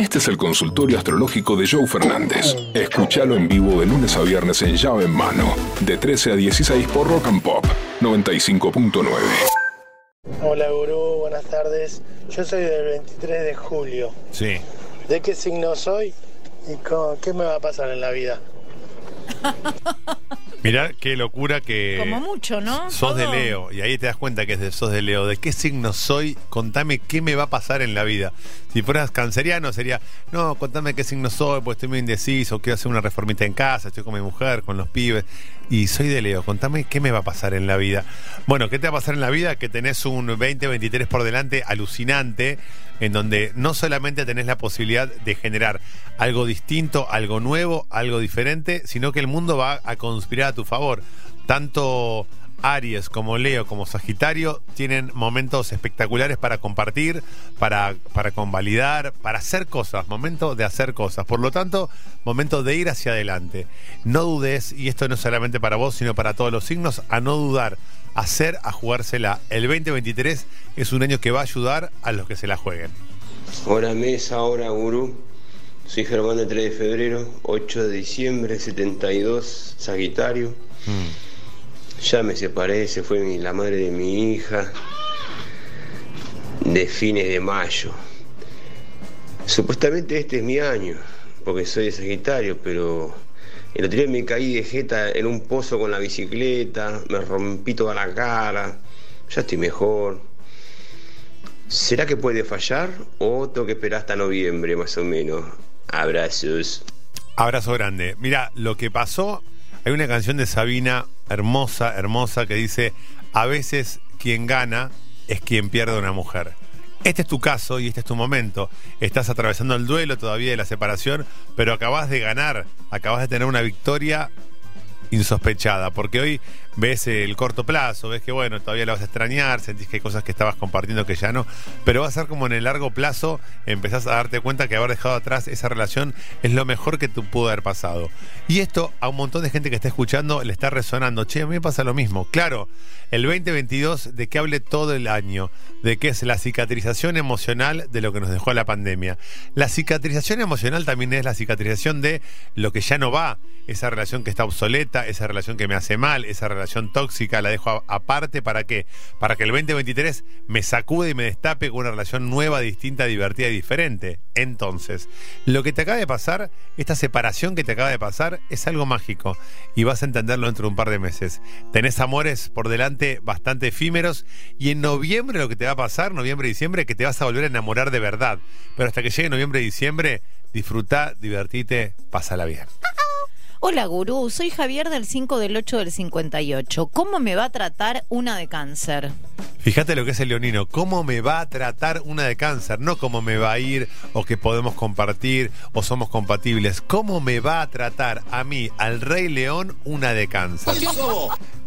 Este es el consultorio astrológico de Joe Fernández. Escúchalo en vivo de lunes a viernes en llave en mano, de 13 a 16 por Rock and Pop 95.9. Hola gurú, buenas tardes. Yo soy del 23 de julio. Sí. ¿De qué signo soy y co- qué me va a pasar en la vida? Mirá qué locura que. Como mucho, ¿no? Sos de. Leo, y ahí te das cuenta que es de, sos de Leo. ¿De qué signo soy? Contame qué me va a pasar en la vida. Si fueras canceriano sería, no, contame qué signo soy, pues estoy muy indeciso, quiero hacer una reformita en casa, estoy con mi mujer, con los pibes. Y soy de Leo, contame qué me va a pasar en la vida. Bueno, ¿qué te va a pasar en la vida? Que tenés un 2023 por delante alucinante, en donde no solamente tenés la posibilidad de generar algo distinto, algo nuevo, algo diferente, sino que el mundo va a conspirar a tu favor. Tanto Aries como Leo como Sagitario tienen momentos espectaculares para compartir, para, para convalidar, para hacer cosas, momento de hacer cosas. Por lo tanto, momento de ir hacia adelante. No dudes, y esto no es solamente para vos, sino para todos los signos, a no dudar, a hacer, a jugársela. El 2023 es un año que va a ayudar a los que se la jueguen. Hora mesa, hora gurú. Soy Germán de 3 de febrero, 8 de diciembre, 72, Sagitario. Ya me separé, se fue la madre de mi hija. De fines de mayo. Supuestamente este es mi año, porque soy de Sagitario, pero el otro día me caí de jeta en un pozo con la bicicleta, me rompí toda la cara, ya estoy mejor. ¿Será que puede fallar o tengo que esperar hasta noviembre más o menos? Abrazos. Abrazo grande. Mira, lo que pasó, hay una canción de Sabina hermosa, hermosa, que dice, a veces quien gana es quien pierde una mujer. Este es tu caso y este es tu momento. Estás atravesando el duelo todavía de la separación, pero acabas de ganar, acabas de tener una victoria insospechada, porque hoy ves el corto plazo, ves que bueno, todavía la vas a extrañar, sentís que hay cosas que estabas compartiendo que ya no, pero va a ser como en el largo plazo empezás a darte cuenta que haber dejado atrás esa relación es lo mejor que te pudo haber pasado. Y esto a un montón de gente que está escuchando le está resonando, che, a mí me pasa lo mismo. Claro, el 2022 de que hable todo el año, de que es la cicatrización emocional de lo que nos dejó la pandemia. La cicatrización emocional también es la cicatrización de lo que ya no va, esa relación que está obsoleta, esa relación que me hace mal, esa relación tóxica, la dejo aparte para qué? Para que el 2023 me sacude y me destape con una relación nueva, distinta, divertida y diferente. Entonces, lo que te acaba de pasar, esta separación que te acaba de pasar, es algo mágico y vas a entenderlo dentro de un par de meses. Tenés amores por delante bastante efímeros y en noviembre lo que te va a pasar, noviembre y diciembre, que te vas a volver a enamorar de verdad. Pero hasta que llegue noviembre y diciembre, disfruta, divertite, pásala bien. Hola, gurú. Soy Javier del 5 del 8 del 58. ¿Cómo me va a tratar una de cáncer? Fíjate lo que es el leonino, cómo me va a tratar una de cáncer, no cómo me va a ir o que podemos compartir o somos compatibles, cómo me va a tratar a mí, al rey león, una de cáncer.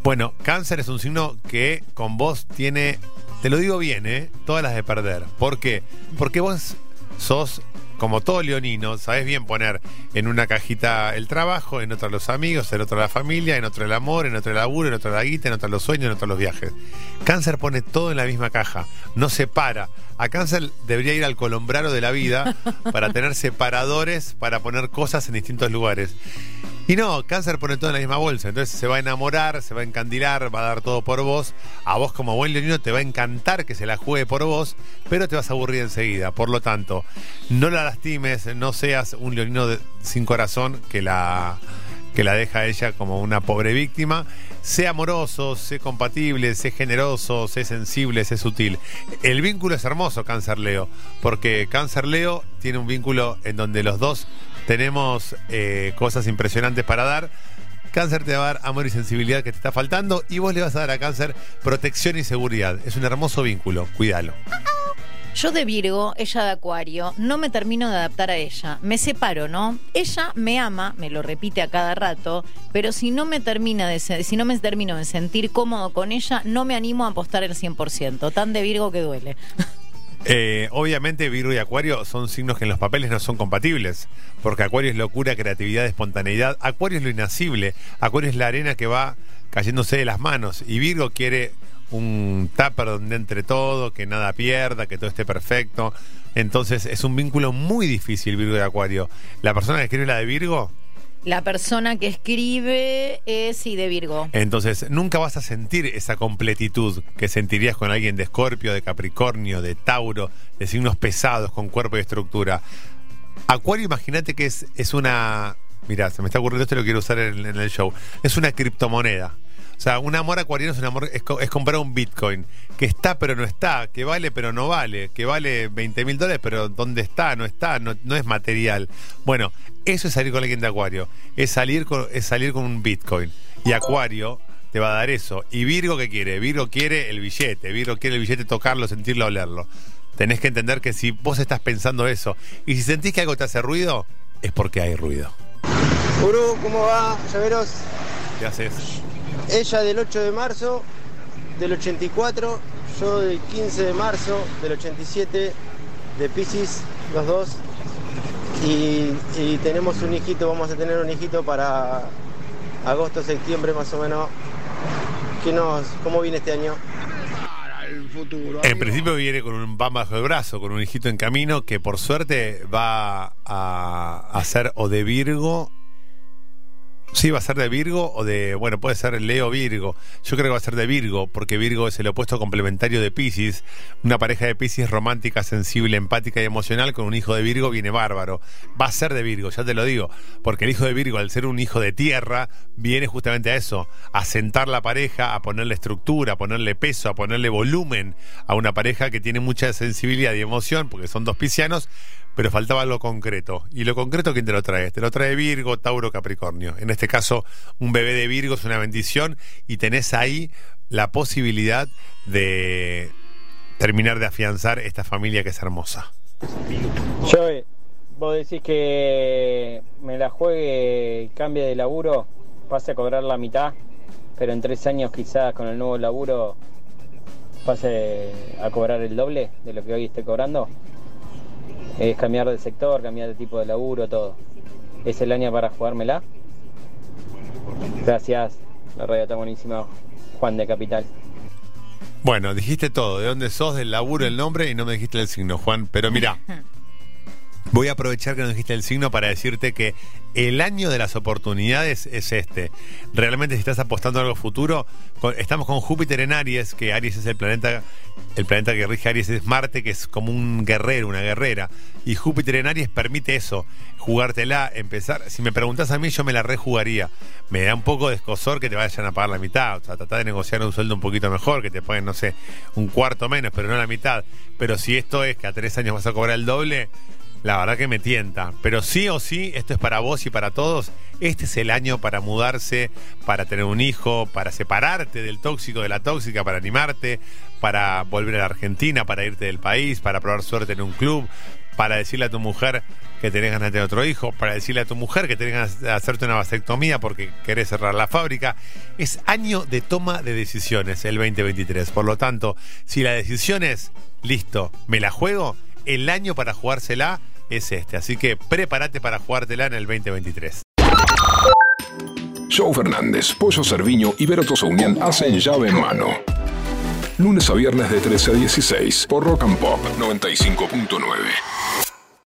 Bueno, cáncer es un signo que con vos tiene, te lo digo bien, ¿eh? todas las de perder. ¿Por qué? Porque vos sos como todo leonino, sabes bien poner en una cajita el trabajo, en otra los amigos, en otra la familia, en otro el amor, en otro el laburo, en otra la guita, en otra los sueños, en otro los viajes. Cáncer pone todo en la misma caja, no separa. A cáncer debería ir al colombraro de la vida para tener separadores para poner cosas en distintos lugares. Y no, cáncer pone todo en la misma bolsa, entonces se va a enamorar, se va a encandilar, va a dar todo por vos. A vos como buen leonino te va a encantar que se la juegue por vos, pero te vas a aburrir enseguida. Por lo tanto, no la lastimes, no seas un leonino sin corazón que la, que la deja a ella como una pobre víctima. Sé amoroso, sé compatible, sé generoso, sé sensible, sé sutil. El vínculo es hermoso, Cáncer Leo, porque Cáncer Leo tiene un vínculo en donde los dos tenemos eh, cosas impresionantes para dar. Cáncer te va a dar amor y sensibilidad que te está faltando y vos le vas a dar a cáncer protección y seguridad. Es un hermoso vínculo, cuídalo. Yo de Virgo, ella de Acuario, no me termino de adaptar a ella. Me separo, ¿no? Ella me ama, me lo repite a cada rato, pero si no me termina de si no me termino de sentir cómodo con ella, no me animo a apostar el 100%. Tan de Virgo que duele. Eh, obviamente Virgo y Acuario son signos que en los papeles no son compatibles, porque Acuario es locura, creatividad, espontaneidad, Acuario es lo inacible, Acuario es la arena que va cayéndose de las manos y Virgo quiere un tupper donde entre todo, que nada pierda, que todo esté perfecto. Entonces es un vínculo muy difícil Virgo de Acuario. La persona que escribe la de Virgo, La persona que escribe es sí de Virgo. entonces nunca vas a sentir esa completitud que sentirías con alguien de Escorpio, de Capricornio, de Tauro, de signos pesados con cuerpo y estructura. Acuario, imagínate que es, es una. Mirá, se me está ocurriendo esto y lo quiero usar en el show. Es una criptomoneda. O sea, un amor acuariano es un amor, es, co- es comprar un Bitcoin, que está pero no está, que vale pero no vale, que vale 20 mil dólares pero ¿dónde está? No está, no, no es material. Bueno, eso es salir con alguien de Acuario, es salir con, es salir con un Bitcoin. Y Acuario te va a dar eso. ¿Y Virgo qué quiere? Virgo quiere el billete, Virgo quiere el billete tocarlo, sentirlo, olerlo. Tenés que entender que si vos estás pensando eso y si sentís que algo te hace ruido, es porque hay ruido. Gurú, ¿cómo va? Llaveros. ¿Qué haces? Ella del 8 de marzo del 84, yo del 15 de marzo del 87, de Pisces, los dos. Y, y tenemos un hijito, vamos a tener un hijito para agosto, septiembre más o menos. ¿Qué nos, ¿Cómo viene este año? En principio viene con un pan bajo el brazo, con un hijito en camino que por suerte va a, a ser o de Virgo. Sí, va a ser de Virgo o de, bueno, puede ser Leo Virgo. Yo creo que va a ser de Virgo, porque Virgo es el opuesto complementario de Pisces. Una pareja de Pisces romántica, sensible, empática y emocional con un hijo de Virgo viene bárbaro. Va a ser de Virgo, ya te lo digo, porque el hijo de Virgo, al ser un hijo de tierra, viene justamente a eso, a sentar la pareja, a ponerle estructura, a ponerle peso, a ponerle volumen a una pareja que tiene mucha sensibilidad y emoción, porque son dos piscianos, pero faltaba algo concreto. ¿Y lo concreto quién te lo trae? Te lo trae Virgo, Tauro, Capricornio. En este caso, un bebé de Virgo es una bendición y tenés ahí la posibilidad de terminar de afianzar esta familia que es hermosa. Joey, vos decís que me la juegue, cambie de laburo, pase a cobrar la mitad, pero en tres años quizás con el nuevo laburo pase a cobrar el doble de lo que hoy esté cobrando. Es cambiar de sector, cambiar de tipo de laburo, todo. ¿Es el año para jugármela? Gracias, la radio está buenísima. Juan de Capital. Bueno, dijiste todo, de dónde sos, del laburo, el nombre y no me dijiste el signo, Juan. Pero mira, voy a aprovechar que no dijiste el signo para decirte que el año de las oportunidades es este. Realmente si estás apostando a algo futuro, estamos con Júpiter en Aries, que Aries es el planeta, el planeta que rige Aries es Marte, que es como un guerrero, una guerrera. Y Júpiter en Aries permite eso, jugártela, empezar. Si me preguntas a mí, yo me la rejugaría. Me da un poco de escosor que te vayan a pagar la mitad. O sea, tratar de negociar un sueldo un poquito mejor, que te paguen, no sé, un cuarto menos, pero no la mitad. Pero si esto es que a tres años vas a cobrar el doble, la verdad que me tienta. Pero sí o sí, esto es para vos y para todos. Este es el año para mudarse, para tener un hijo, para separarte del tóxico, de la tóxica, para animarte, para volver a la Argentina, para irte del país, para probar suerte en un club, para decirle a tu mujer que tenés ganas de tener otro hijo, para decirle a tu mujer que tenés ganas de hacerte una vasectomía porque querés cerrar la fábrica. Es año de toma de decisiones el 2023. Por lo tanto, si la decisión es, listo, me la juego, el año para jugársela es este. Así que prepárate para jugártela en el 2023. Joe Fernández, Pollo Cerviño y Vero Tosaunian hacen llave en mano. Lunes a viernes de 13 a 16 por Rock and Pop 95.9.